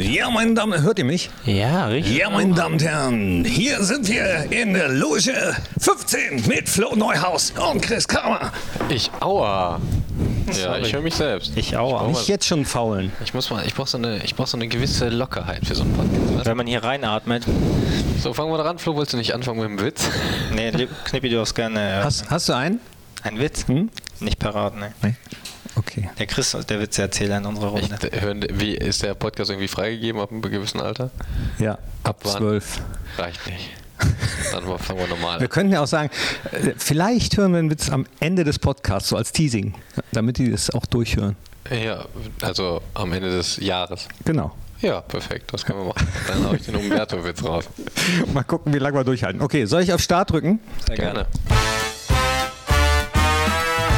Ja, meine Damen, hört ihr mich? Ja, richtig. Ja, meine Damen und Herren, hier sind wir in der Loge 15 mit Flo Neuhaus und Chris Kramer. Ich, aua. Ja, Sorry. ich höre mich selbst. Ich auch. Nicht jetzt schon faulen. Ich muss mal, ich brauche so eine, ich brauch so eine gewisse Lockerheit für so einen Podcast. weißt Wenn man hier reinatmet. So, fangen wir dran. Flo, wolltest du nicht anfangen mit dem Witz? Nee, Knippi, du hast gerne äh, Hast, hast du einen? einen Witz? Hm? Nicht parat, ne? Nee. Okay. Der Chris, der Witze-Erzähler in unserer Ich, Runde. hören, wie ist der Podcast irgendwie freigegeben ab einem gewissen Alter? Ja, ab? 12. Reicht nicht. Dann fangen wir normal Wir an. könnten ja auch sagen, äh, vielleicht hören wir einen Witz am Ende des Podcasts, so als Teasing, damit die das auch durchhören. Ja, also am Ende des Jahres. Genau. Ja, perfekt, das können wir machen. Dann hau ich den Umberto-Witz raus. Mal gucken, wie lange wir durchhalten. Okay, soll ich auf Start drücken? Sehr Gerne.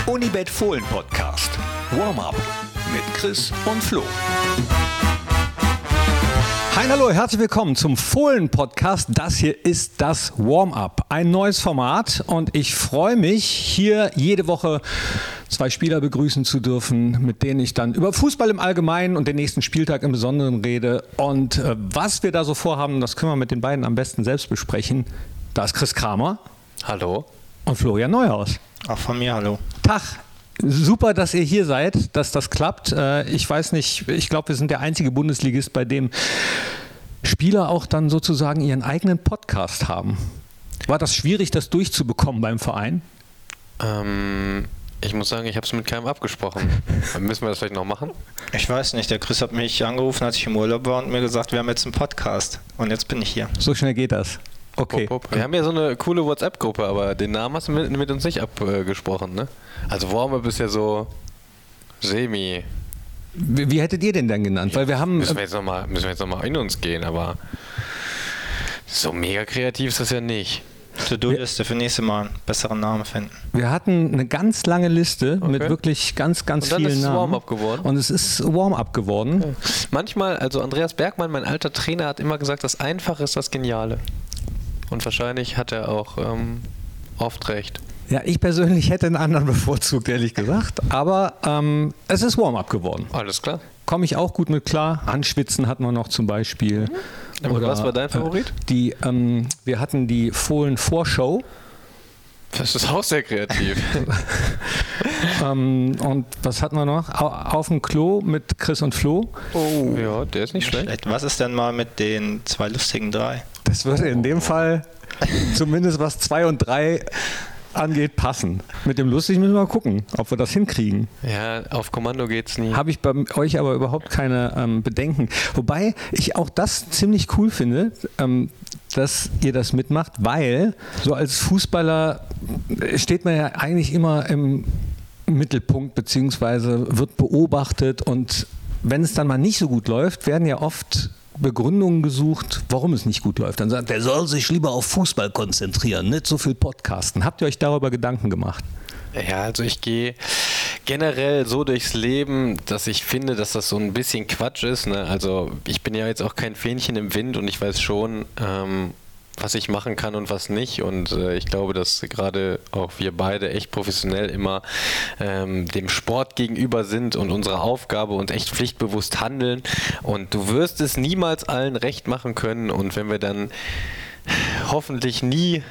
Unibet Fohlen Podcast. Warm-up mit Chris und Flo. Hi, hallo, herzlich willkommen zum Fohlen-Podcast. Das hier ist das Warm-up, ein neues Format und ich freue mich, hier jede Woche zwei Spieler begrüßen zu dürfen, mit denen ich dann über Fußball im Allgemeinen und den nächsten Spieltag im Besonderen rede. Und äh, was wir da so vorhaben, das können wir mit den beiden am besten selbst besprechen. Da ist Chris Kramer Hallo. und Florian Neuhaus. Auch von mir, hallo. Tag. Super, dass ihr hier seid, dass das klappt. Äh, Ich weiß nicht, ich glaube, wir sind der einzige Bundesligist, bei dem Spieler auch dann sozusagen ihren eigenen Podcast haben. War das schwierig, das durchzubekommen beim Verein? Ähm, ich muss sagen, ich habe es mit keinem abgesprochen. Müssen wir das vielleicht noch machen? Ich weiß nicht, der Chris hat mich angerufen, als ich im Urlaub war und mir gesagt, wir haben jetzt einen Podcast. Und jetzt bin ich hier. So schnell geht das. Okay. Wupp, wupp. Wir haben ja so eine coole WhatsApp-Gruppe, aber den Namen hast du mit, mit uns nicht abgesprochen, ne? Also Warm-Up ist ja so semi. Wie, wie hättet ihr den denn genannt? Weil wir haben, Müssen wir jetzt nochmal noch mal in uns gehen, aber so mega kreativ ist das ja nicht. To-Do-Liste für nächste Mal einen besseren Namen finden. wir hatten eine ganz lange Liste mit Okay. wirklich ganz, ganz Und dann vielen ist es Namen. Warm-up geworden? Und es ist Warm-up geworden. Manchmal, also Andreas Bergmann, mein alter Trainer, hat immer gesagt, das Einfache ist das Geniale. Und wahrscheinlich hat er auch ähm, oft recht. Ja, ich persönlich hätte einen anderen bevorzugt, ehrlich gesagt. Aber ähm, es ist Warm-up geworden. Alles klar. Komme ich auch gut mit klar. Anschwitzen hatten wir noch zum Beispiel. Aber was war dein Favorit? Äh, die, ähm, wir hatten die Fohlen-Vorschau. Das ist auch sehr kreativ. ähm, und was hatten wir noch? Au auf dem Klo mit Chris und Flo. oh. Ja, der ist nicht schlecht. Was ist denn mal mit den zwei lustigen drei? Das würde in dem Fall zumindest was zwei und drei angeht passen. Mit dem Lustig müssen wir mal gucken, ob wir das hinkriegen. Ja, auf Kommando geht's nie. Habe ich bei euch aber überhaupt keine ähm, Bedenken. Wobei ich auch das ziemlich cool finde, ähm, dass ihr das mitmacht, weil so als Fußballer steht man ja eigentlich immer im Mittelpunkt beziehungsweise wird beobachtet und wenn es dann mal nicht so gut läuft, werden ja oft Begründungen gesucht, warum es nicht gut läuft. Dann sagt, der soll sich lieber auf Fußball konzentrieren, nicht so viel Podcasten. Habt ihr euch darüber Gedanken gemacht? Ja, also ich gehe generell so durchs Leben, dass ich finde, dass das so ein bisschen Quatsch ist. Ne? Also ich bin ja jetzt auch kein Fähnchen im Wind und ich weiß schon, ähm, was ich machen kann und was nicht. Und äh, ich glaube, dass gerade auch wir beide echt professionell immer ähm, dem Sport gegenüber sind und unsere Aufgabe und echt pflichtbewusst handeln. Und du wirst es niemals allen recht machen können. Und wenn wir dann hoffentlich nie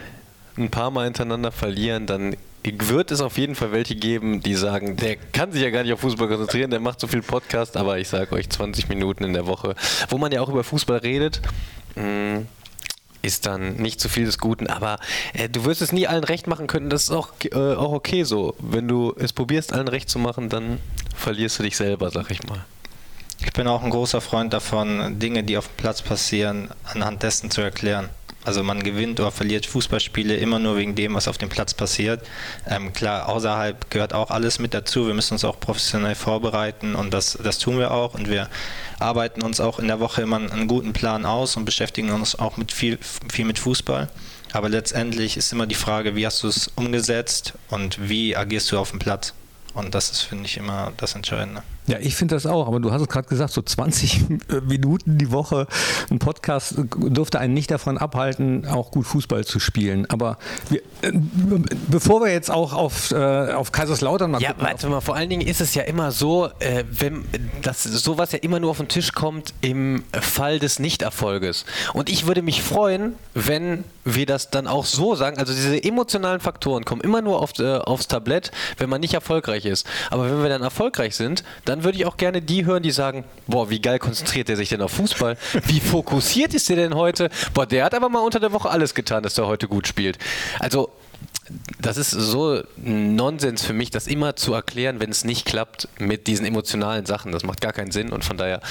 ein paar Mal hintereinander verlieren, dann wird es auf jeden Fall welche geben, die sagen, der kann sich ja gar nicht auf Fußball konzentrieren, der macht so viel Podcast, aber ich sage euch 20 Minuten in der Woche, wo man ja auch über Fußball redet. mh, ist dann nicht zu viel des Guten, aber äh, du wirst es nie allen recht machen können. Das ist auch, äh, auch okay so. Wenn du es probierst, allen recht zu machen, dann verlierst du dich selber, sag ich mal. Ich bin auch ein großer Freund davon, Dinge, die auf dem Platz passieren, anhand dessen zu erklären. Also man gewinnt oder verliert Fußballspiele immer nur wegen dem, was auf dem Platz passiert. Ähm, klar, außerhalb gehört auch alles mit dazu. Wir müssen uns auch professionell vorbereiten und das, das tun wir auch. Und wir arbeiten uns auch in der Woche immer einen guten Plan aus und beschäftigen uns auch mit viel, viel mit Fußball. Aber letztendlich ist immer die Frage, wie hast du es umgesetzt und wie agierst du auf dem Platz? Und das ist, finde ich, immer das Entscheidende. Ja, ich finde das auch, aber du hast es gerade gesagt, so 20 Minuten die Woche ein Podcast dürfte einen nicht davon abhalten, auch gut Fußball zu spielen. Aber wir, äh, bevor wir jetzt auch auf, äh, auf Kaiserslautern mal Ja, gucken, warte mal, vor allen Dingen ist es ja immer so, äh, wenn dass sowas ja immer nur auf den Tisch kommt im Fall des Nichterfolges. Und ich würde mich freuen, wenn wir das dann auch so sagen. Also diese emotionalen Faktoren kommen immer nur auf, äh, aufs Tablett, wenn man nicht erfolgreich ist. Aber wenn wir dann erfolgreich sind, dann würde ich auch gerne die hören, die sagen, boah, wie geil konzentriert der sich denn auf Fußball? Wie fokussiert ist der denn heute? Boah, der hat aber mal unter der Woche alles getan, dass er heute gut spielt. Also das ist so Nonsens für mich, das immer zu erklären, wenn es nicht klappt mit diesen emotionalen Sachen. Das macht gar keinen Sinn und von daher,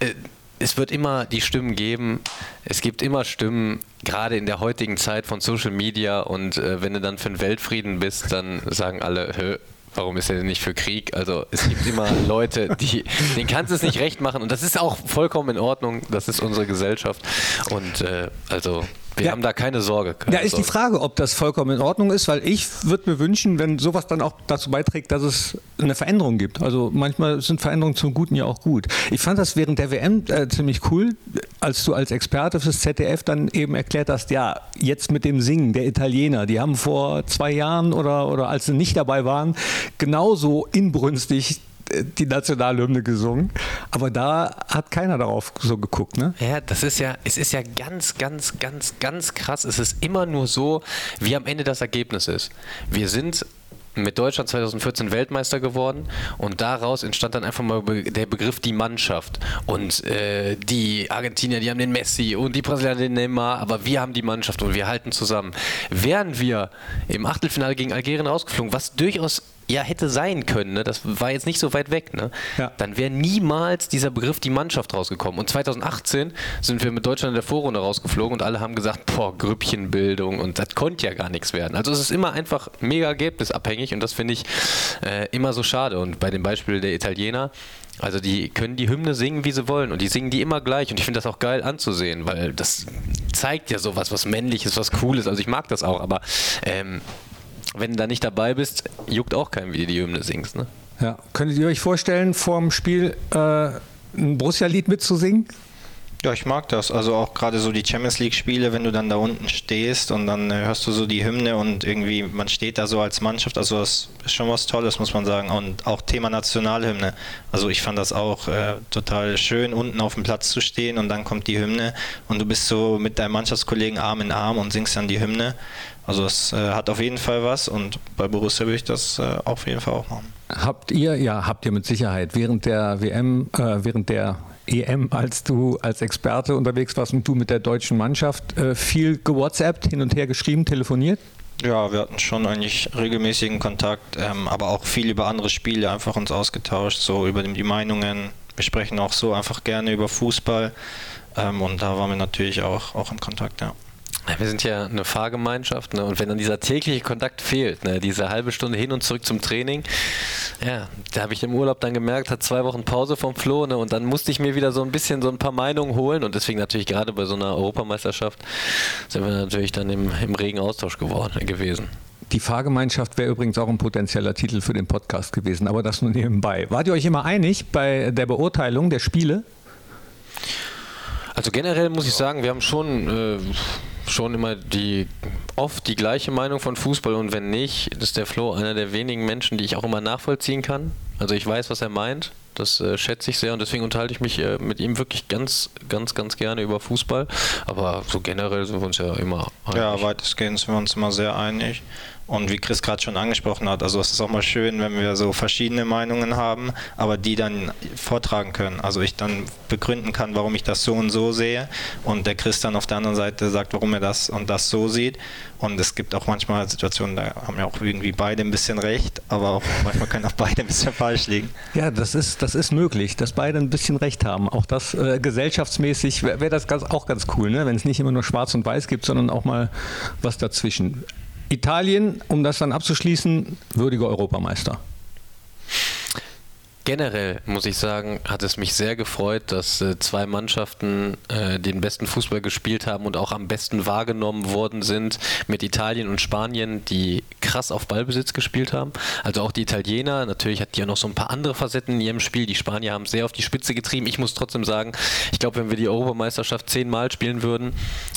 äh, es wird immer die Stimmen geben. Es gibt immer Stimmen, gerade in der heutigen Zeit von Social Media und äh, wenn du dann für den Weltfrieden bist, dann sagen alle, warum ist er denn nicht für Krieg? Also es gibt immer Leute, die, denen kannst du es nicht recht machen und das ist auch vollkommen in Ordnung. Das ist unsere Gesellschaft und äh, also wir ja. haben da keine Sorge. Keine ja, ist Sorge. die Frage, ob das vollkommen in Ordnung ist, weil ich würde mir wünschen, wenn sowas dann auch dazu beiträgt, dass es eine Veränderung gibt. Also manchmal sind Veränderungen zum Guten ja auch gut. Ich fand das während der WM äh, ziemlich cool, als du als Experte fürs ZDF dann eben erklärt hast, ja, jetzt mit dem Singen der Italiener, die haben vor zwei Jahren oder, oder als sie nicht dabei waren, genauso inbrünstig die Nationalhymne gesungen, aber da hat keiner darauf so geguckt, ne? Ja, das ist ja, es ist ja ganz, ganz, ganz, ganz krass. Es ist immer nur so, wie am Ende das Ergebnis ist. Wir sind mit Deutschland 2014 Weltmeister geworden und daraus entstand dann einfach mal der Begriff die Mannschaft. Und äh, die Argentinier, die haben den Messi und die Brasilianer den Neymar, aber wir haben die Mannschaft und wir halten zusammen. Wären wir im Achtelfinale gegen Algerien rausgeflogen, was durchaus ja hätte sein können, ne? das war jetzt nicht so weit weg, ne? Ja. dann wäre niemals dieser Begriff die Mannschaft rausgekommen. Und 2018 sind wir mit Deutschland in der Vorrunde rausgeflogen und alle haben gesagt, boah, Grüppchenbildung und das konnte ja gar nichts werden. Also es ist immer einfach mega ergebnisabhängig und das finde ich äh, immer so schade. Und bei dem Beispiel der Italiener, also die können die Hymne singen, wie sie wollen und die singen die immer gleich und ich finde das auch geil anzusehen, weil das zeigt ja sowas, was männliches, was cooles. Also ich mag das auch, aber ähm, wenn du da nicht dabei bist, juckt auch kein, wie du die Hymne singst. Ne? Ja. Könntet ihr euch vorstellen, vorm Spiel äh, ein Borussia-Lied mitzusingen? Ja, ich mag das. Also auch gerade so die Champions League-Spiele, wenn du dann da unten stehst und dann äh, hörst du so die Hymne und irgendwie man steht da so als Mannschaft. Also das ist schon was Tolles, muss man sagen. Und auch Thema Nationalhymne. Also ich fand das auch äh, total schön, unten auf dem Platz zu stehen und dann kommt die Hymne und du bist so mit deinem Mannschaftskollegen Arm in Arm und singst dann die Hymne. Also es äh, hat auf jeden Fall was und bei Borussia würde ich das äh, auf jeden Fall auch machen. Habt ihr, ja, habt ihr mit Sicherheit während der WM, äh, während der EM, als du als Experte unterwegs warst und du mit der deutschen Mannschaft äh, viel gewhatsappt, hin und her geschrieben, telefoniert? Ja, wir hatten schon eigentlich regelmäßigen Kontakt, ähm, aber auch viel über andere Spiele einfach uns ausgetauscht, so über die Meinungen. Wir sprechen auch so einfach gerne über Fußball ähm, und da waren wir natürlich auch, auch in Kontakt, ja. Wir sind ja eine Fahrgemeinschaft ne? und wenn dann dieser tägliche Kontakt fehlt, ne? diese halbe Stunde hin und zurück zum Training, ja, da habe ich im Urlaub dann gemerkt, hat zwei Wochen Pause vom Flo ne? und dann musste ich mir wieder so ein bisschen so ein paar Meinungen holen und deswegen natürlich gerade bei so einer Europameisterschaft sind wir natürlich dann im, im regen Austausch geworden, gewesen. Die Fahrgemeinschaft wäre übrigens auch ein potenzieller Titel für den Podcast gewesen, aber das nur nebenbei. Wart ihr euch immer einig bei der Beurteilung der Spiele? Also generell muss ich sagen, wir haben schon äh, schon immer die oft die gleiche Meinung von Fußball und wenn nicht, ist der Flo einer der wenigen Menschen, die ich auch immer nachvollziehen kann. Also ich weiß, was er meint. Das äh, schätze ich sehr und deswegen unterhalte ich mich äh, mit ihm wirklich ganz, ganz, ganz gerne über Fußball. Aber so generell sind wir uns ja immer einig. Ja, weitestgehend sind wir uns immer sehr einig. Und wie Chris gerade schon angesprochen hat, also es ist auch mal schön, wenn wir so verschiedene Meinungen haben, aber die dann vortragen können. Also ich dann begründen kann, warum ich das so und so sehe und der Chris dann auf der anderen Seite sagt, warum er das und das so sieht. Und es gibt auch manchmal Situationen, da haben ja auch irgendwie beide ein bisschen recht, aber auch manchmal können auch beide ein bisschen falsch liegen. Ja, das ist, das ist möglich, dass beide ein bisschen recht haben. Auch das äh, gesellschaftsmäßig wäre wär das ganz, auch ganz cool, ne? wenn es nicht immer nur schwarz und weiß gibt, sondern auch mal was dazwischen. Italien, um das dann abzuschließen, würdiger Europameister. generell muss ich sagen, hat es mich sehr gefreut, dass äh, zwei Mannschaften äh, den besten Fußball gespielt haben und auch am besten wahrgenommen worden sind mit Italien und Spanien, die krass auf Ballbesitz gespielt haben. Also auch die Italiener, natürlich hat die ja noch so ein paar andere Facetten in ihrem Spiel. Die Spanier haben sehr auf die Spitze getrieben. Ich muss trotzdem sagen, ich glaube, wenn wir die Europameisterschaft zehnmal spielen würden,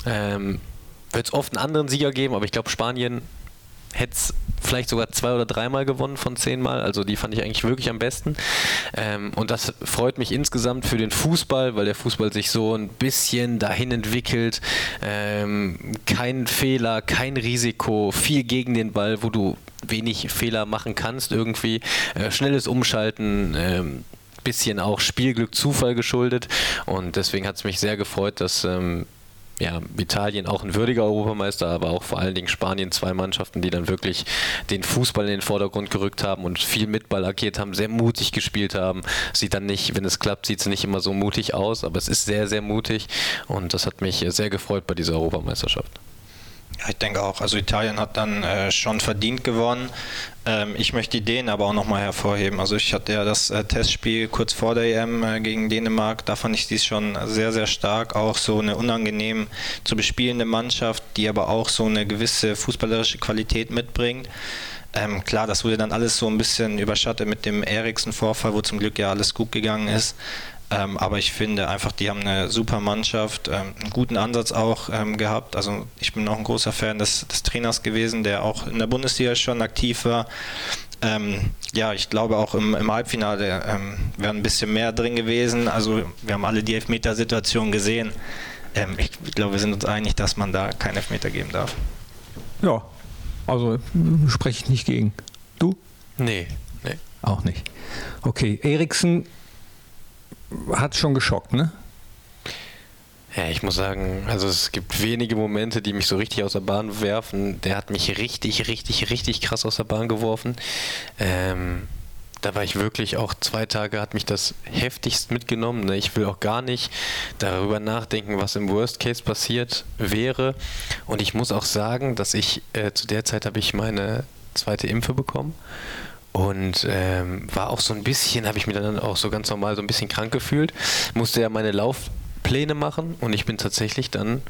ähm, wird es oft einen anderen Sieger geben, aber ich glaube, Spanien hätte es vielleicht sogar zwei oder dreimal gewonnen von zehnmal. Also die fand ich eigentlich wirklich am besten. Ähm, und das freut mich insgesamt für den Fußball, weil der Fußball sich so ein bisschen dahin entwickelt. Ähm, kein Fehler, kein Risiko, viel gegen den Ball, wo du wenig Fehler machen kannst irgendwie. Äh, schnelles Umschalten. Ähm, bisschen auch Spielglück, Zufall geschuldet und deswegen hat es mich sehr gefreut, dass ähm, ja, Italien auch ein würdiger Europameister, aber auch vor allen Dingen Spanien zwei Mannschaften, die dann wirklich den Fußball in den Vordergrund gerückt haben und viel mit Ball agiert haben, sehr mutig gespielt haben. Sieht dann nicht, wenn es klappt, sieht es nicht immer so mutig aus, aber es ist sehr, sehr mutig und das hat mich sehr gefreut bei dieser Europameisterschaft. Ja, ich denke auch. Also Italien hat dann äh, schon verdient gewonnen. Ähm, ich möchte die Dänen aber auch nochmal hervorheben. Also ich hatte ja das äh, Testspiel kurz vor der EM äh, gegen Dänemark. Da fand ich dies schon sehr, sehr stark. Auch so eine unangenehm zu bespielende Mannschaft, die aber auch so eine gewisse fußballerische Qualität mitbringt. Ähm, klar, das wurde dann alles so ein bisschen überschattet mit dem Eriksen-Vorfall, wo zum Glück ja alles gut gegangen ist. Ähm, aber ich finde einfach, die haben eine super Mannschaft, ähm, einen guten Ansatz auch ähm, gehabt. Also ich bin auch ein großer Fan des, des, Trainers gewesen, der auch in der Bundesliga schon aktiv war. Ähm, ja, ich glaube auch im, im Halbfinale ähm, wäre ein bisschen mehr drin gewesen. Also wir haben alle die Elfmetersituation gesehen. Ähm, ich glaube, wir sind uns einig, dass man da keinen Elfmeter geben darf. Ja, also spreche ich nicht gegen. Du? Nee, nee. Auch nicht. Okay, Eriksen hat schon geschockt, ne? Ja, ich muss sagen, also es gibt wenige Momente, die mich so richtig aus der Bahn werfen. Der hat mich richtig, richtig, richtig krass aus der Bahn geworfen. Ähm, da war ich wirklich auch zwei Tage, hat mich das heftigst mitgenommen. Ne? Ich will auch gar nicht darüber nachdenken, was im Worst Case passiert wäre. Und ich muss auch sagen, dass ich äh, zu der Zeit habe ich meine zweite Impfe bekommen und ähm, war auch so ein bisschen, habe ich mir dann auch so ganz normal so ein bisschen krank gefühlt, musste ja meine Laufpläne machen und ich bin tatsächlich dann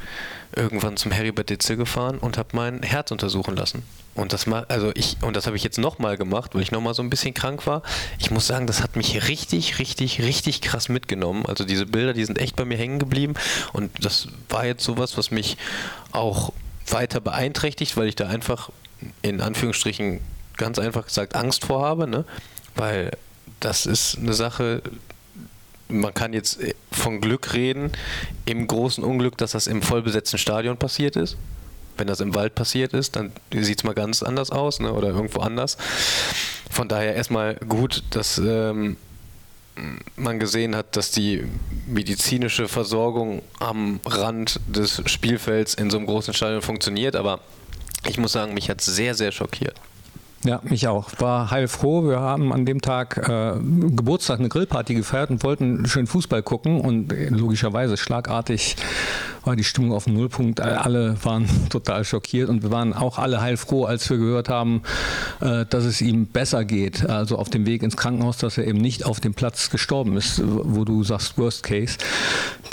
irgendwann zum Heribert Ditzel gefahren und habe mein Herz untersuchen lassen. Und das also das habe ich jetzt nochmal gemacht, weil ich nochmal so ein bisschen krank war. Ich muss sagen, das hat mich richtig, richtig, richtig krass mitgenommen. Also diese Bilder, die sind echt bei mir hängen geblieben und das war jetzt sowas, was mich auch weiter beeinträchtigt, weil ich da einfach in Anführungsstrichen ganz einfach gesagt Angst vor habe, ne? weil das ist eine Sache, man kann jetzt äh, von Glück reden, im großen Unglück, dass das im vollbesetzten Stadion passiert ist. Wenn das im Wald passiert ist, dann sieht es mal ganz anders aus ne? oder irgendwo anders. Von daher erstmal gut, dass ähm, man gesehen hat, dass die medizinische Versorgung am Rand des Spielfelds in so einem großen Stadion funktioniert, aber ich muss sagen, mich hat es sehr, sehr schockiert. Ja, mich auch. War heilfroh. Wir haben an dem Tag äh, Geburtstag eine Grillparty gefeiert und wollten schön Fußball gucken und äh, logischerweise schlagartig war die Stimmung auf dem Nullpunkt. Alle waren total schockiert und wir waren auch alle heilfroh, als wir gehört haben, äh, dass es ihm besser geht. Also auf dem Weg ins Krankenhaus, dass er eben nicht auf dem Platz gestorben ist, wo du sagst Worst Case.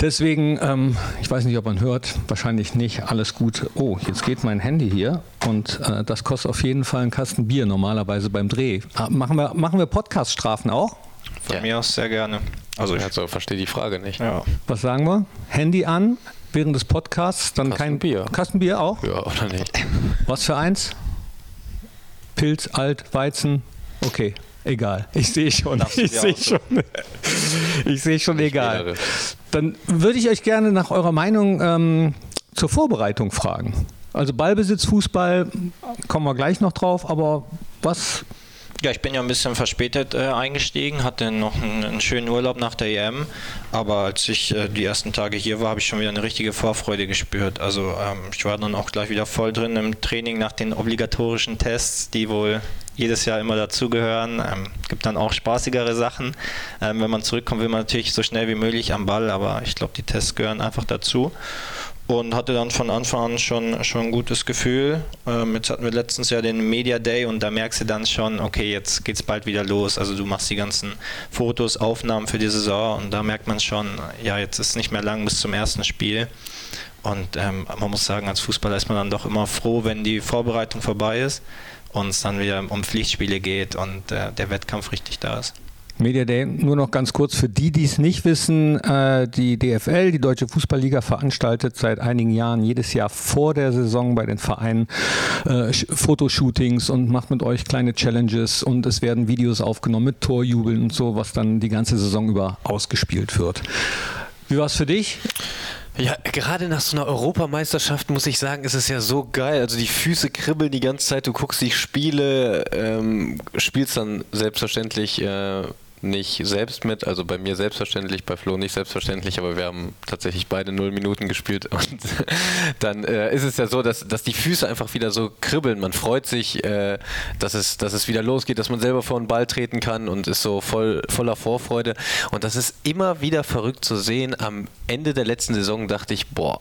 Deswegen, ähm, ich weiß nicht, ob man hört, wahrscheinlich nicht. Alles gut. Oh, jetzt geht mein Handy hier und äh, das kostet auf jeden Fall einen Kasten Bier normalerweise beim Dreh. Ah, machen wir, machen wir Podcast-Strafen auch? Von ja. mir aus sehr gerne. Also ich also, verstehe die Frage nicht. Ja. Was sagen wir? Handy an, während des Podcasts, dann Kasten kein Bier. Kastenbier auch? Ja, oder nicht? Was für eins? Pilz, Alt, Weizen? Okay, egal. Ich sehe schon. Ich sehe schon. ich sehe schon, ich egal. Wäre. Dann würde ich euch gerne nach eurer Meinung ähm, zur Vorbereitung fragen. Also Ballbesitz, Fußball, kommen wir gleich noch drauf, aber was ja, ich bin ja ein bisschen verspätet äh, eingestiegen, hatte noch einen, einen, schönen Urlaub nach der EM, aber als ich äh, die ersten Tage hier war, habe ich schon wieder eine richtige Vorfreude gespürt. Also ähm, ich war dann auch gleich wieder voll drin im Training nach den obligatorischen Tests, die wohl jedes Jahr immer dazugehören. Ähm, gibt dann auch spaßigere Sachen. Ähm, wenn man zurückkommt, will man natürlich so schnell wie möglich am Ball, aber ich glaube, die Tests gehören einfach dazu. Und hatte dann von Anfang an schon, schon ein gutes Gefühl. Ähm, jetzt hatten wir letztens ja den Media Day und da merkst du dann schon, okay, jetzt geht es bald wieder los. Also du machst die ganzen Fotos, Aufnahmen für die Saison und da merkt man schon, ja, jetzt ist nicht mehr lang bis zum ersten Spiel. Und ähm, man muss sagen, als Fußballer ist man dann doch immer froh, wenn die Vorbereitung vorbei ist und es dann wieder um Pflichtspiele geht und äh, der Wettkampf richtig da ist. Media Day, nur noch ganz kurz für die, die es nicht wissen, äh, die DFL, die Deutsche Fußballliga, veranstaltet seit einigen Jahren jedes Jahr vor der Saison bei den Vereinen äh, Fotoshootings und macht mit euch kleine Challenges und es werden Videos aufgenommen mit Torjubeln und so, was dann die ganze Saison über ausgespielt wird. Wie war es für dich? Ja, gerade nach so einer Europameisterschaft muss ich sagen, ist es ja so geil. Also die Füße kribbeln die ganze Zeit, du guckst die Spiele, ähm, spielst dann selbstverständlich äh, nicht selbst mit, also bei mir selbstverständlich, bei Flo nicht selbstverständlich, aber wir haben tatsächlich beide null Minuten gespielt und dann äh, ist es ja so, dass, dass die Füße einfach wieder so kribbeln. Man freut sich, äh, dass, es, dass es wieder losgeht, dass man selber vor den Ball treten kann und ist so voll, voller Vorfreude. Und das ist immer wieder verrückt zu sehen. Am Ende der letzten Saison dachte ich, boah,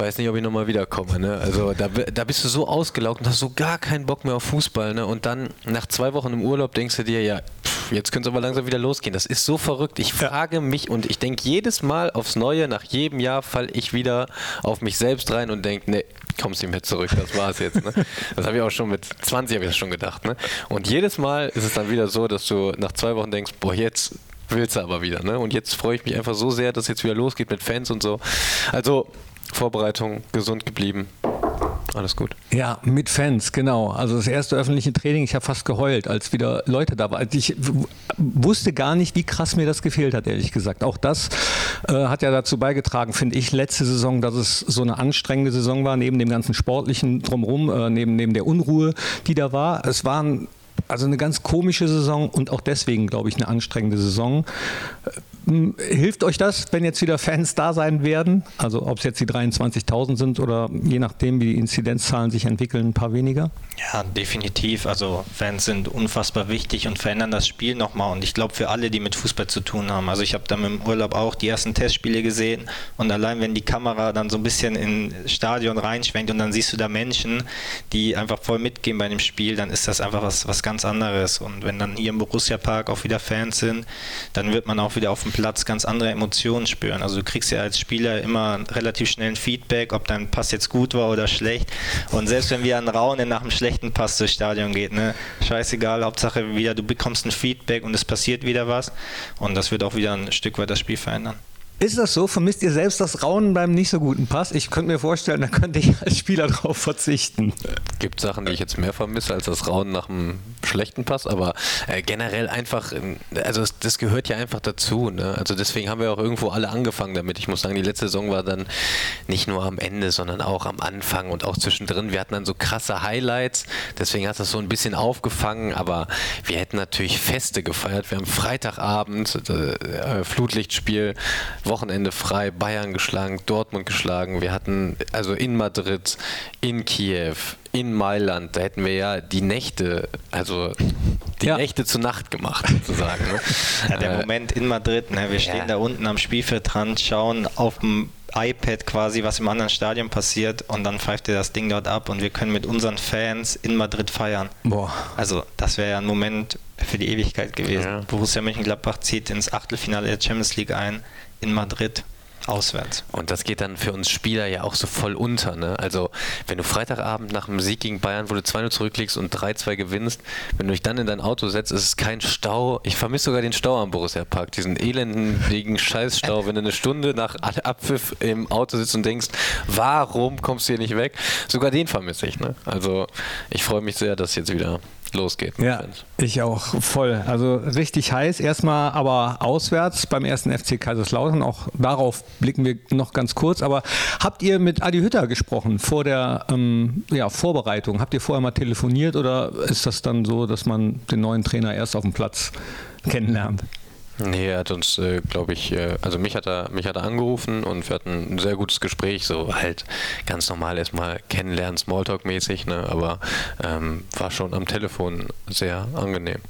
weiß nicht, ob ich nochmal wiederkomme. Ne? Also da, da bist du so ausgelaugt und hast so gar keinen Bock mehr auf Fußball. Ne? Und dann nach zwei Wochen im Urlaub denkst du dir, ja, pff, jetzt könnte es aber langsam wieder losgehen. Das ist so verrückt. Ich frage mich und ich denke jedes Mal aufs Neue, nach jedem Jahr falle ich wieder auf mich selbst rein und denke, ne, kommst nicht mehr zurück, das war es jetzt. Ne? Das habe ich auch schon mit 20 habe ich das schon gedacht. Ne? Und jedes Mal ist es dann wieder so, dass du nach zwei Wochen denkst, boah, jetzt willst du aber wieder. Ne? Und jetzt freue ich mich einfach so sehr, dass es jetzt wieder losgeht mit Fans und so. Also Vorbereitung gesund geblieben. Alles gut. Ja, mit Fans, genau. Also das erste öffentliche Training, ich habe fast geheult, als wieder Leute da waren. Ich wusste gar nicht, wie krass mir das gefehlt hat, ehrlich gesagt. Auch das äh, hat ja dazu beigetragen, finde ich, letzte Saison, dass es so eine anstrengende Saison war, neben dem ganzen Sportlichen drumherum, äh, neben, neben der Unruhe, die da war. Es waren also eine ganz komische Saison und auch deswegen, glaube ich, eine anstrengende Saison. Hilft euch das, wenn jetzt wieder Fans da sein werden? Also ob es jetzt die 23.000 sind oder je nachdem, wie die Inzidenzzahlen sich entwickeln, ein paar weniger? Ja, definitiv. Also Fans sind unfassbar wichtig und verändern das Spiel nochmal. Und ich glaube für alle, die mit Fußball zu tun haben. Also ich habe dann im Urlaub auch die ersten Testspiele gesehen und allein wenn die Kamera dann so ein bisschen ins Stadion reinschwenkt und dann siehst du da Menschen, die einfach voll mitgehen bei dem Spiel, dann ist das einfach was, was ganz anderes. Und wenn dann hier im Borussia Park auch wieder Fans sind, dann wird man auch wieder auf dem Platz ganz andere Emotionen spüren. Also du kriegst ja als Spieler immer relativ schnell ein Feedback, ob dein Pass jetzt gut war oder schlecht. Und selbst wenn wir an Raunen nach einem schlechten Pass durchs Stadion geht, ne, scheißegal, Hauptsache wieder, du bekommst ein Feedback und es passiert wieder was. Und das wird auch wieder ein Stück weit das Spiel verändern. Ist das so? Vermisst ihr selbst das Raunen beim nicht so guten Pass? Ich könnte mir vorstellen, da könnte ich als Spieler drauf verzichten. Gibt Sachen, die ich jetzt mehr vermisse als das Raunen nach einem schlechten Pass, aber äh, generell einfach, ähm, also das, das gehört ja einfach dazu. Ne? Also deswegen haben wir auch irgendwo alle angefangen damit. Ich muss sagen, die letzte Saison war dann nicht nur am Ende, sondern auch am Anfang und auch zwischendrin. Wir hatten dann so krasse Highlights, deswegen hat das so ein bisschen aufgefangen, aber wir hätten natürlich Feste gefeiert. Wir haben Freitagabend, äh, Flutlichtspiel, Wochenende frei, Bayern geschlagen, Dortmund geschlagen. Wir hatten also in Madrid, in Kiew, in Mailand, da hätten wir ja die Nächte, also die ja. Nächte zur Nacht gemacht, sozusagen. Ne? Ja, der äh, Moment in Madrid, ne? wir stehen ja. da unten am Spielfeld dran, schauen auf dem iPad quasi, was im anderen Stadion passiert und dann pfeift er das Ding dort ab und wir können mit unseren Fans in Madrid feiern. Boah. Also das wäre ja ein Moment für die Ewigkeit gewesen. Ja. Borussia Mönchengladbach zieht ins Achtelfinale der Champions League ein in Madrid. Auswärts. Und das geht dann für uns Spieler ja auch so voll unter. Ne? Also, wenn du Freitagabend nach einem Sieg gegen Bayern, wo du 2-0 zurückliegst und 3-2 gewinnst, wenn du dich dann in dein Auto setzt, ist es kein Stau. Ich vermisse sogar den Stau am Borussia Park, diesen elenden wegen Scheißstau, wenn du eine Stunde nach Abpfiff im Auto sitzt und denkst, warum kommst du hier nicht weg? Sogar den vermisse ich. Ne? Also, ich freue mich sehr, dass jetzt wieder losgeht. Ja, Fans. ich auch voll. Also richtig heiß. Erstmal aber auswärts beim ersten FC Kaiserslautern. Auch darauf blicken wir noch ganz kurz. Aber habt ihr mit Adi Hütter gesprochen vor der ähm, ja, Vorbereitung? Habt ihr vorher mal telefoniert oder ist das dann so, dass man den neuen Trainer erst auf dem Platz kennenlernt? Nee, er hat uns, äh, glaube ich, äh, also mich hat er, mich hat er angerufen und wir hatten ein sehr gutes Gespräch, so halt ganz normal erstmal kennenlernen, Smalltalk-mäßig, ne? aber ähm, war schon am Telefon sehr angenehm.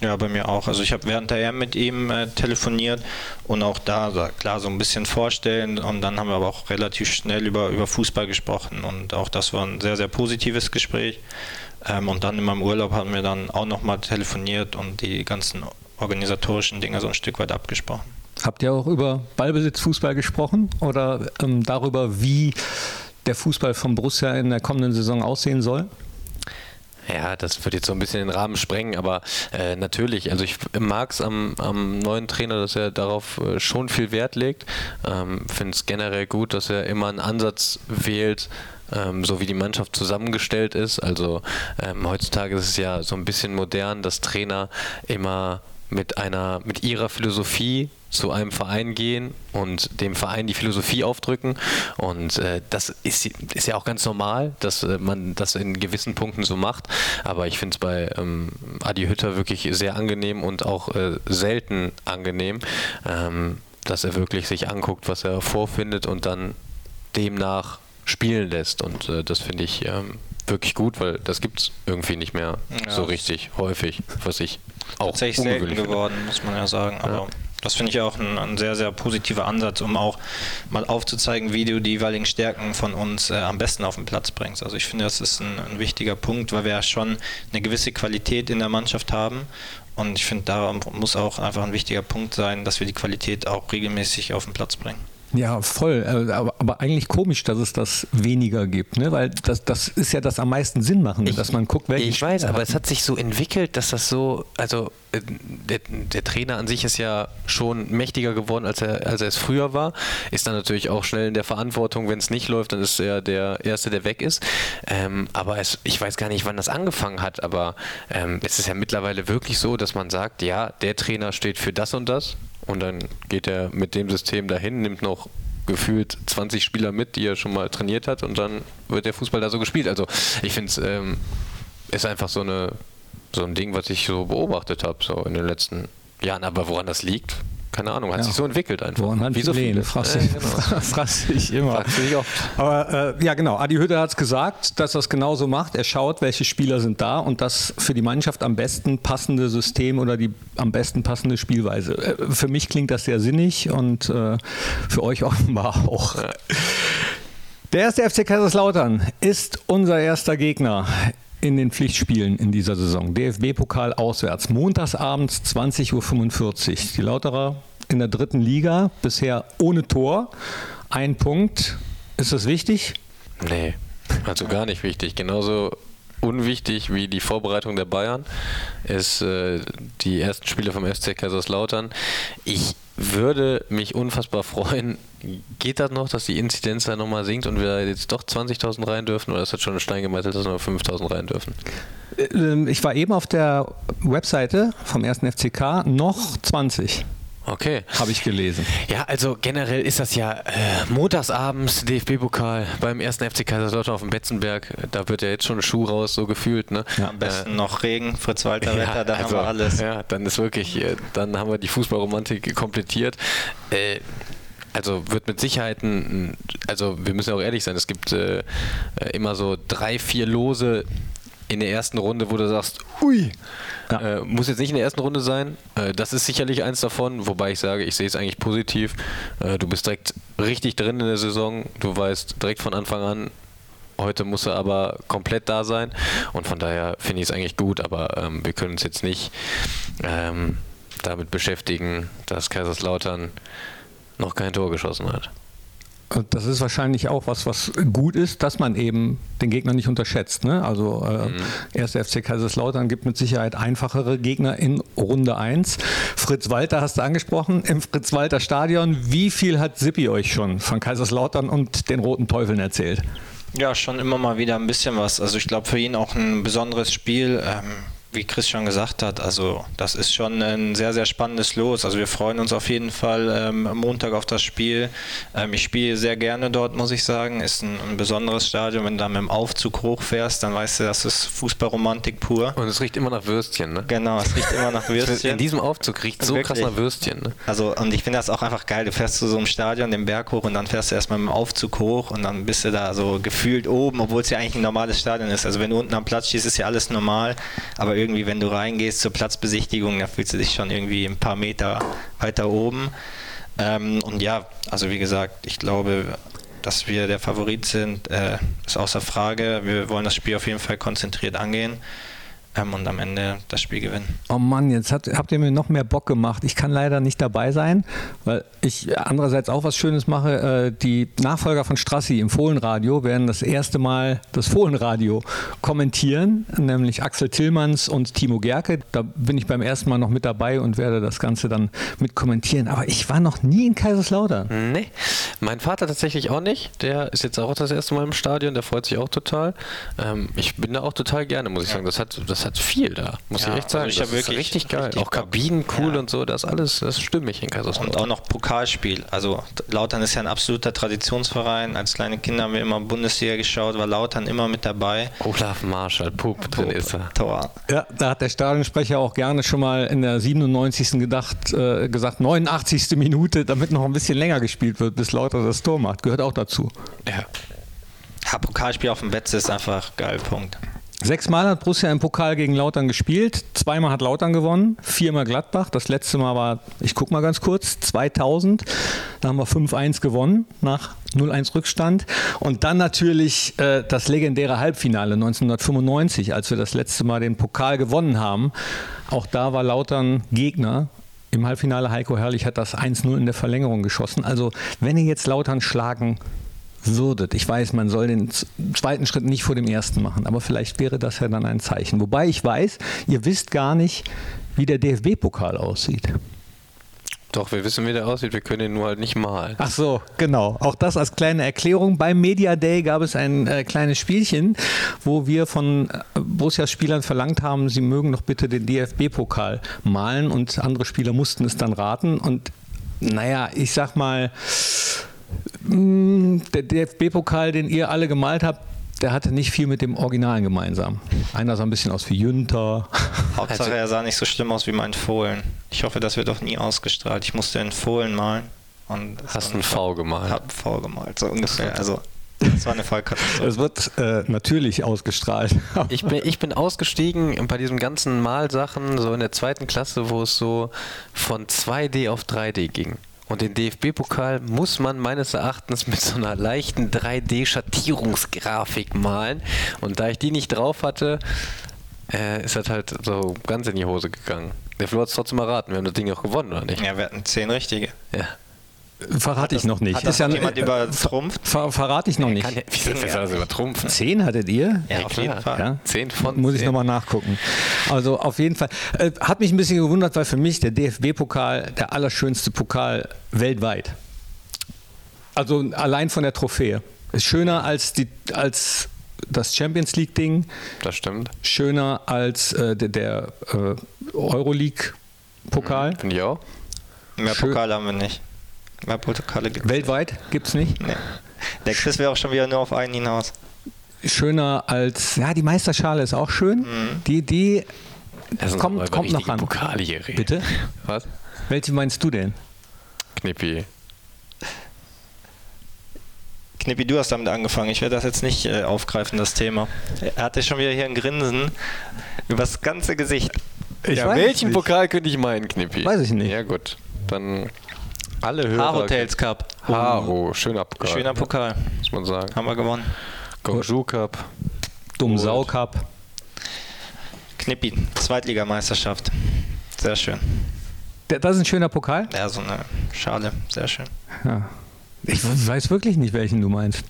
Ja, bei mir auch. Also ich habe während der mit ihm äh, telefoniert und auch da, klar, so ein bisschen vorstellen und dann haben wir aber auch relativ schnell über, über Fußball gesprochen und auch das war ein sehr, sehr positives Gespräch. Ähm, und dann in meinem Urlaub haben wir dann auch nochmal telefoniert und die ganzen organisatorischen Dinge so ein Stück weit abgesprochen. Habt ihr auch über Ballbesitzfußball gesprochen oder ähm, darüber, wie der Fußball von Borussia in der kommenden Saison aussehen soll? Ja, das wird jetzt so ein bisschen den Rahmen sprengen, aber äh, natürlich, also ich mag es am, am, neuen Trainer, dass er darauf äh, schon viel Wert legt. Ähm, Finde es generell gut, dass er immer einen Ansatz wählt, ähm, so wie die Mannschaft zusammengestellt ist. Also ähm, heutzutage ist es ja so ein bisschen modern, dass Trainer immer mit einer, mit ihrer Philosophie zu einem Verein gehen und dem Verein die Philosophie aufdrücken. Und äh, das ist, ist ja auch ganz normal, dass äh, man das in gewissen Punkten so macht. Aber ich finde es bei ähm, Adi Hütter wirklich sehr angenehm und auch äh, selten angenehm, ähm, dass er wirklich sich anguckt, was er vorfindet und dann demnach spielen lässt. Und äh, das finde ich ähm, wirklich gut, weil das gibt es irgendwie nicht mehr ja. so richtig häufig, was ich auch tatsächlich selten geworden, finde. muss man ja sagen. Aber ja. das finde ich auch ein, ein, sehr, sehr positiver Ansatz, um auch mal aufzuzeigen, wie du die jeweiligen Stärken von uns äh, am besten auf den Platz bringst. Also ich finde, das ist ein, ein wichtiger Punkt, weil wir ja schon eine gewisse Qualität in der Mannschaft haben und ich finde, da muss auch einfach ein wichtiger Punkt sein, dass wir die Qualität auch regelmäßig auf den Platz bringen. Ja, voll. Äh, aber, aber, eigentlich komisch, dass es das weniger gibt, ne? Weil das, das ist ja das am meisten Sinn machen, ich, dass man guckt, welche Ich weiß, aber es hat sich so entwickelt, dass das so, also äh, der, der, Trainer an sich ist ja schon mächtiger geworden, als er, als er es früher war. Ist dann natürlich auch schnell in der Verantwortung, wenn es nicht läuft, dann ist er der Erste, der weg ist. Ähm, aber es, ich weiß gar nicht, wann das angefangen hat, aber ähm, es ist ja mittlerweile wirklich so, dass man sagt, ja, der Trainer steht für das und das und dann geht er mit dem System dahin, nimmt noch gefühlt 20 Spieler mit, die er schon mal trainiert hat und dann wird der Fußball da so gespielt. Also ich finde es ähm, ist einfach so eine so ein Ding, was ich so beobachtet habe so in den letzten Jahren. Aber woran das liegt, keine Ahnung, hat ja. sich so entwickelt einfach. Woran Wie so viele? Fragst äh, genau. fragst dich immer. Fragst dich oft. Aber äh, ja, genau. Adi Hütter hat es gesagt, dass er es genauso macht. Er schaut, welche Spieler sind da und das für die Mannschaft am besten passende System oder die am besten passende Spielweise. Äh, für mich klingt das sehr sinnig und äh, für euch offenbar auch. Ja. Der erste FC Kaiserslautern ist unser erster Gegner in den Pflichtspielen in dieser Saison. DFB-Pokal auswärts. Montagsabends 20.45 Uhr. Die Lauterer in der dritten Liga, bisher ohne Tor. Ein Punkt. Ist das wichtig? Nee, also gar nicht wichtig. Genauso unwichtig wie die Vorbereitung der Bayern ist äh, die ersten Spiele vom FC Kaiserslautern. Ich würde mich unfassbar freuen. Geht das noch, dass die Inzidenz da nochmal sinkt und wir jetzt doch 20.000 rein dürfen oder ist das schon ein Stein gemeißelt, dass wir nur 5.000 rein dürfen? Ähm, ich war eben auf der Webseite vom ersten FCK noch 20. Okay. Habe ich gelesen. Ja, also generell ist das ja äh, montagsabends DFB-Pokal beim ersten FC Kaiserslautern auf dem Betzenberg. Da wird ja jetzt schon ein Schuh raus, so gefühlt. Ne? Ja, am besten äh, noch Regen, Fritz-Walter-Wetter, ja, dann also, haben wir alles. Ja, dann ist wirklich, äh, dann haben wir die Fußballromantik komplettiert. Äh, also wird mit Sicherheit ein, also wir müssen ja auch ehrlich sein, es gibt äh, immer so drei, vier Lose in der ersten Runde, wo du sagst, ui, ja. äh, muss jetzt nicht in der ersten Runde sein. Äh, das ist sicherlich eins davon, wobei ich sage, ich sehe es eigentlich positiv. Äh, du bist direkt richtig drin in der Saison, du weißt direkt von Anfang an, heute muss er aber komplett da sein und von daher finde ich es eigentlich gut, aber ähm, wir können uns jetzt nicht ähm, damit beschäftigen, dass Kaiserslautern noch kein Tor geschossen hat. Das ist wahrscheinlich auch was, was gut ist, dass man eben den Gegner nicht unterschätzt. Ne? Also äh, mhm. FC Kaiserslautern gibt mit Sicherheit einfachere Gegner in Runde 1. Fritz Walter hast du angesprochen, im Fritz Walter Stadion. Wie viel hat Sippi euch schon von Kaiserslautern und den Roten Teufeln erzählt? Ja, schon immer mal wieder ein bisschen was. Also ich glaube für ihn auch ein besonderes Spiel. Ähm wie Chris schon gesagt hat, also das ist schon ein sehr, sehr spannendes Los. Also wir freuen uns auf jeden Fall ähm, Montag auf das Spiel. Ähm, ich spiele sehr gerne dort, muss ich sagen. Ist ein, ein, besonderes Stadion. Wenn du da mit dem Aufzug hochfährst, dann weißt du, das ist Fußballromantik pur. Und es riecht immer nach Würstchen, ne? Genau, es riecht immer nach Würstchen. In diesem Aufzug riecht es so Wirklich. krass nach Würstchen. Ne? Also und ich finde das auch einfach geil. Du fährst zu so einem Stadion den Berg hoch und dann fährst du erstmal mit dem Aufzug hoch und dann bist du da so gefühlt oben, obwohl es ja eigentlich ein normales Stadion ist. Also wenn du unten am Platz stehst, ist ja alles normal. Aber irgendwie, wenn du reingehst zur Platzbesichtigung, da fühlst du dich schon irgendwie ein paar Meter weiter oben. Ähm, und ja, also wie gesagt, ich glaube, dass wir der Favorit sind, äh, ist außer Frage. Wir wollen das Spiel auf jeden Fall konzentriert angehen ähm, und am Ende das Spiel gewinnen. Oh Mann, jetzt hat, habt ihr mir noch mehr Bock gemacht. Ich kann leider nicht dabei sein, weil ich andererseits auch was Schönes mache. Äh, die Nachfolger von Strassi im Fohlenradio werden das erste Mal das Fohlenradio kommentieren, nämlich Axel Tillmanns und Timo Gerke. Da bin ich beim ersten Mal noch mit dabei und werde das Ganze dann mit kommentieren. Aber ich war noch nie in Kaiserslautern. Nee, mein Vater tatsächlich auch nicht. Der ist jetzt auch das erste Mal im Stadion, der freut sich auch total. Ähm, ich bin da auch total gerne, muss ich sagen. Das hat, das hat viel da, muss Ja, ich echt sagen. also ich das wirklich richtig geil. richtig auch. Kabinen cool Ja. und so, das alles, das stimmig in Und Kaiserslautern. auch noch Pokalspiel. Also Lautern ist ja ein absoluter Traditionsverein. Als kleine Kinder haben wir immer Bundesliga geschaut, war Lautern immer mit dabei. Olaf Marschall, Pup, drin ist er. Tor. Ja, da hat der Stadionsprecher auch gerne schon mal in der 97. gedacht, äh, gesagt, 89. Minute, damit noch ein bisschen länger gespielt wird, bis Lauter das Tor macht. Gehört auch dazu. Ja. Ja, Pokalspiel auf dem Betze ist einfach geil, Punkt. Sechsmal hat Borussia im Pokal gegen Lautern gespielt. Zweimal hat Lautern gewonnen, viermal Gladbach. Das letzte Mal war, ich gucke mal ganz kurz, 2000. Da haben wir 5-1 gewonnen nach 0-1 Rückstand. Und dann natürlich äh, das legendäre Halbfinale 1995, als wir das letzte Mal den Pokal gewonnen haben. Auch da war Lautern Gegner. Im Halbfinale Heiko Herrlich hat das 1-0 in der Verlängerung geschossen. Also wenn ihr jetzt Lautern schlagen würdet. Ich weiß, man soll den zweiten Schritt nicht vor dem ersten machen, aber vielleicht wäre das ja dann ein Zeichen. Wobei ich weiß, ihr wisst gar nicht, wie der DFB-Pokal aussieht. Doch, wir wissen, wie der aussieht, wir können ihn nur halt nicht malen. Ach so, genau. Auch das als kleine Erklärung. Beim Media Day gab es ein äh, kleines Spielchen, wo wir von äh, Borussias Spielern verlangt haben, sie mögen doch bitte den DFB-Pokal malen und andere Spieler mussten es dann raten. Und naja, ich sag mal, der DFB-Pokal, den ihr alle gemalt habt, der hatte nicht viel mit dem Originalen gemeinsam. Einer sah ein bisschen aus wie Jünter. Hauptsache, er sah nicht so schlimm aus wie mein Fohlen. Ich hoffe, das wird doch nie ausgestrahlt. Ich musste einen Fohlen malen. Und Hast einen V gemalt. Hab einen V gemalt, so ungefähr. Also, das war eine Vollkatastrophe. Es wird äh, natürlich ausgestrahlt. Ich bin, ich bin ausgestiegen bei diesen ganzen Malsachen, so in der zweiten Klasse, wo es so von 2D auf 3D ging. Und den DFB-Pokal muss man meines Erachtens mit so einer leichten 3D-Schattierungsgrafik malen. Und da ich die nicht drauf hatte, äh, ist das halt so ganz in die Hose gegangen. Der Flo hat es trotzdem erraten. Wir haben das Ding auch gewonnen, oder nicht? Ja, wir hatten zehn richtige. Ja. Verrate ich noch nicht. Hat das ja, jemand äh, übertrumpft? Ver verrate ich noch nicht. Ja, wie soll das übertrumpfen? Zehn hattet ihr? Ja, auf jeden Fall. Ja? 10 von Muss ich 10. nochmal nachgucken. Also auf jeden Fall. Äh, hat mich ein bisschen gewundert, weil für mich der DFB-Pokal der allerschönste Pokal weltweit. Also allein von der Trophäe. Ist schöner als, die, als das Champions League-Ding, Das stimmt. schöner als äh, der, der äh, Euroleague-Pokal. Finde ich auch. Mehr Schön. Pokale haben wir nicht. Mehr Pokale gibt Weltweit gibt es nicht. nee. Der Chris wäre auch schon wieder nur auf einen hinaus. Schöner als, ja, die Meisterschale ist auch schön. Die, die Lass uns kommt, kommt noch ran. Pokale hier reden. Bitte? Was? Welche meinst du denn? Knippi. Knippi, du hast damit angefangen. Ich werde das jetzt nicht äh, aufgreifen, das Thema. Er hatte schon wieder hier ein Grinsen über das ganze Gesicht. Ich ja, welchen nicht. Pokal könnte ich meinen, Knippi? Weiß ich nicht. Ja, gut. Dann alle Hörer. Haarhotels Cup. Haro, schöner Pokal. Schöner Pokal. Muss man sagen. Haben wir gewonnen. Gongju Cup. Dumm Gut. Sau Cup. Knippi, Zweitligameisterschaft. Sehr schön. Das ist ein schöner Pokal. Ja, so eine Schale. Sehr schön. Ja. Ich weiß wirklich nicht, welchen du meinst.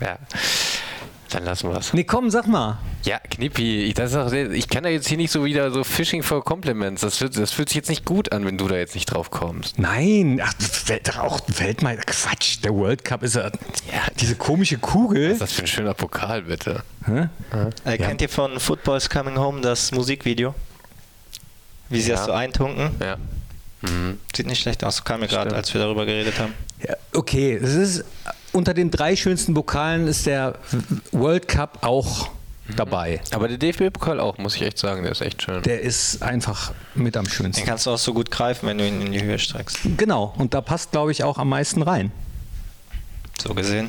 Ja. Dann lassen wir es. Nee, komm, sag mal. Ja, Knippi, ich, das ist auch sehr, ich kann da jetzt hier nicht so wieder so Fishing for Compliments. Das, wird, das fühlt sich jetzt nicht gut an, wenn du da jetzt nicht drauf kommst. Nein, ach, Welt, auch Weltmeister. Quatsch, der World Cup ist ja, ja diese komische Kugel. Was ist das für ein schöner Pokal, bitte? Hä? Äh, Kennt ihr von Football's Coming Home das Musikvideo? Wie sie Ja. das so eintunken? Ja. Mhm. Sieht nicht schlecht aus. Kam mir gerade, als wir darüber geredet haben. Ja, okay, es ist unter den drei schönsten Pokalen ist der World Cup auch dabei. Aber der DFB-Pokal auch, muss ich echt sagen, der ist echt schön. Der ist einfach mit am Den schönsten. kannst du auch so gut greifen, wenn du ihn in die Höhe streckst. Genau, und da passt, glaube ich, auch am meisten rein. So gesehen.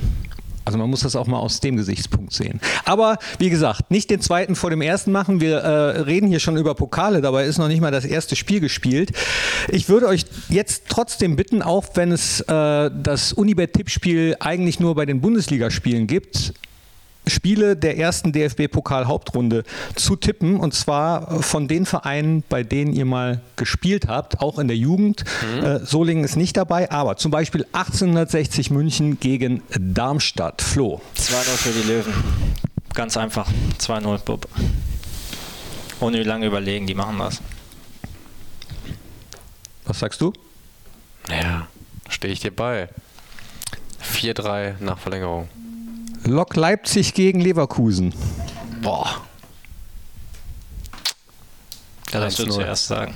Also man muss das auch mal aus dem Gesichtspunkt sehen. Aber wie gesagt, nicht den zweiten vor dem ersten machen. Wir äh, reden hier schon über Pokale, dabei ist noch nicht mal das erste Spiel gespielt. Ich würde euch jetzt trotzdem bitten, auch wenn es äh, das Unibet-Tippspiel eigentlich nur bei den Bundesligaspielen gibt, Spiele der ersten DFB-Pokal-Hauptrunde zu tippen und zwar von den Vereinen, bei denen ihr mal gespielt habt, auch in der Jugend. Mhm. Äh, Solingen ist nicht dabei, aber zum Beispiel 1860 München gegen Darmstadt. Flo. 2-0 für die Löwen. Ganz einfach. 2-0, Bub. Ohne lange überlegen, die machen das. Was sagst du? Ja, stehe ich dir bei. 4-3 nach Verlängerung. Lok Leipzig gegen Leverkusen. Boah. Da darfst du zuerst sagen.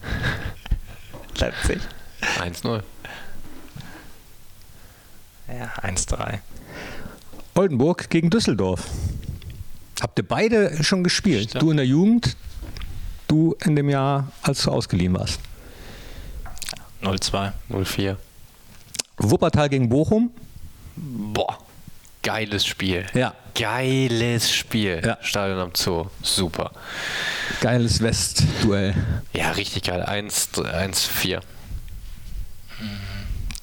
Leipzig. 1-0. Ja, 1-3. Oldenburg gegen Düsseldorf. Habt ihr beide schon gespielt? Stimmt. Du in der Jugend, du in dem Jahr, als du ausgeliehen warst. 0-2. 0-4. Wuppertal gegen Bochum. Boah. Geiles Spiel. Ja. Geiles Spiel. Ja. Stadion am Zoo. Super. Geiles West-Duell. Ja, richtig geil. 1-4.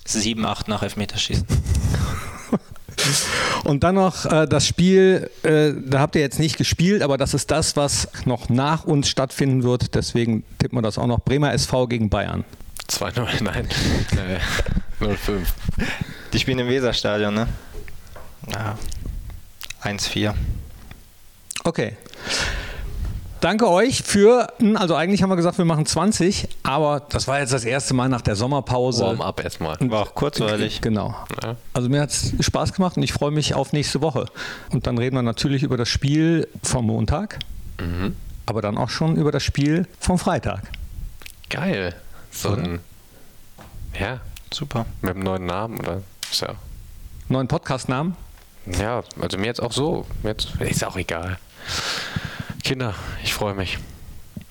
7-8 nach Elfmeterschießen. Und dann noch äh, das Spiel, äh, da habt ihr jetzt nicht gespielt, aber das ist das, was noch nach uns stattfinden wird. Deswegen tippen wir das auch noch. Bremer SV gegen Bayern. 2-0, nein. 0-5. Die spielen im Weserstadion, ne? Ja. 1-4. Okay. Danke euch für, hm, also eigentlich haben wir gesagt, wir machen 20, aber das war jetzt das erste Mal nach der Sommerpause. Warm-up erstmal. War auch kurzweilig. Genau. Also mir hat es Spaß gemacht und ich freue mich auf nächste Woche. Und dann reden wir natürlich über das Spiel vom Montag, mhm. aber dann auch schon über das Spiel vom Freitag. Geil. So ein, ja, super. Mit einem neuen Namen, oder? So. Neuen Podcast-Namen? Ja, also mir jetzt auch so. Jetzt, ist auch egal. Kinder, ich freue mich.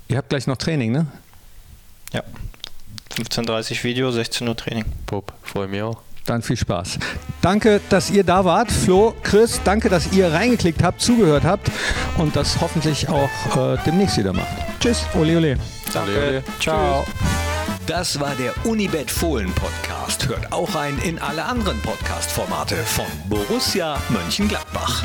Ihr habt gleich noch Training, ne? Ja. 15.30 Video, 16 Uhr Training. Pup, freue mich auch. Dann viel Spaß. Danke, dass ihr da wart. Flo, Chris, danke, dass ihr reingeklickt habt, zugehört habt und das hoffentlich auch äh, demnächst wieder macht. Tschüss, ole ole. Danke. Ole, ole. Ciao. Das war der Unibet Fohlen Podcast. Hört auch rein in alle anderen Podcast-Formate von Borussia Mönchengladbach.